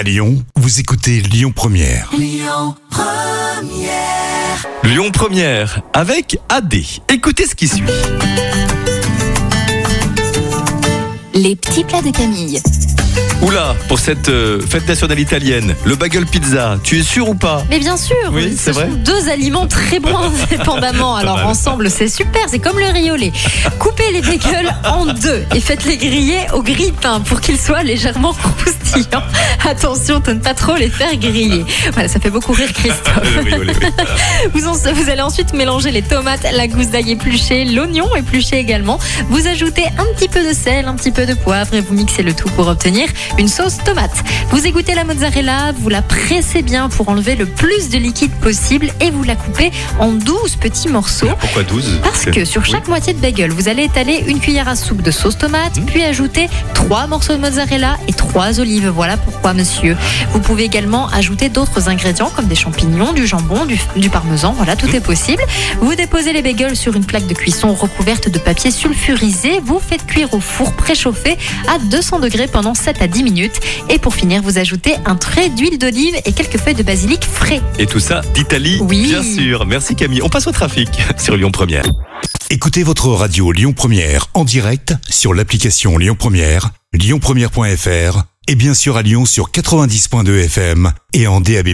À Lyon, vous écoutez Lyon Première. Lyon Première avec AD. Écoutez ce qui suit. Les petits plats de Camille. Oula, pour cette euh, fête nationale italienne, le bagel pizza, tu es sûr ou pas? Mais bien sûr, Oui, ce c'est vrai. sont deux aliments très bons indépendamment. Alors ensemble, c'est super, c'est comme le riolet. Coupez les bagels en deux et faites-les griller au grille-pain pour qu'ils soient légèrement croustillants. Attention de ne pas trop les faire griller. Voilà, ça fait beaucoup rire Christophe. Oui. Vous, en- vous allez ensuite mélanger les tomates, la gousse d'ail épluchée, l'oignon épluché également. Vous ajoutez un petit peu de sel, un petit peu de poivre et vous mixez le tout pour obtenir une sauce tomate. Vous égouttez la mozzarella, vous la pressez bien pour enlever le plus de liquide possible et vous la coupez en 12 petits morceaux. Pourquoi 12 Parce que sur chaque moitié de bagel, vous allez étaler une cuillère à soupe de sauce tomate, puis ajouter trois morceaux de mozzarella et trois olives. Voilà pourquoi, monsieur. Vous pouvez également ajouter d'autres ingrédients comme des champignons, du jambon, du, du parmesan. Voilà, tout est possible. Vous déposez les bagels sur une plaque de cuisson recouverte de papier sulfurisé. Vous faites cuire au four préchauffé à 200 degrés pendant 7 à 10 minutes. Et pour finir, vous ajoutez un trait d'huile d'olive et quelques feuilles de basilic frais. Et tout ça d'Italie, Oui. bien sûr. Merci Camille. On passe au trafic sur Lyon Première. Écoutez votre radio Lyon Première en direct sur l'application Lyon Première, lyonpremière.fr et bien sûr à Lyon sur 90.2 FM et en DAB+.